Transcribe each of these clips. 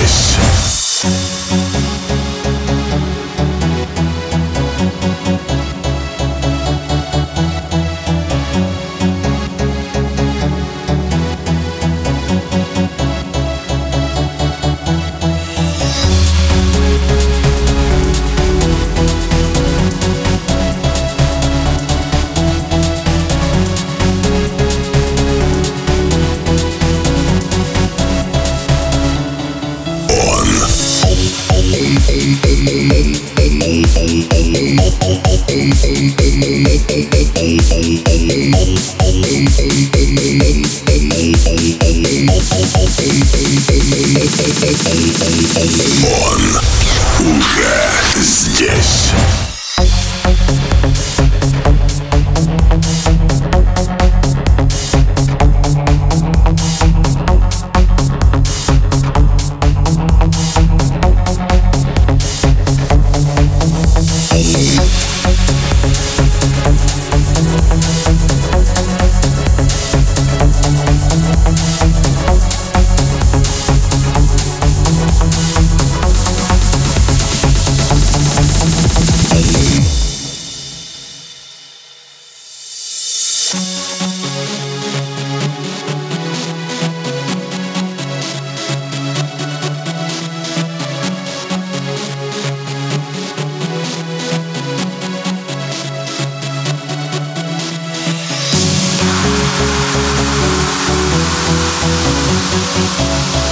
this. Он уже здесь. Thank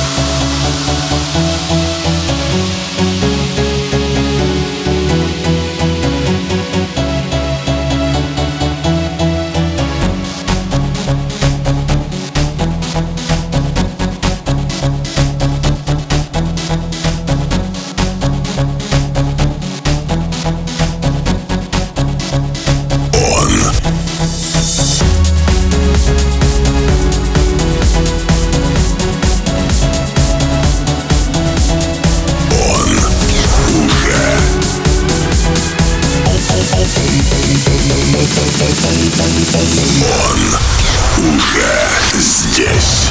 you. Он уже здесь.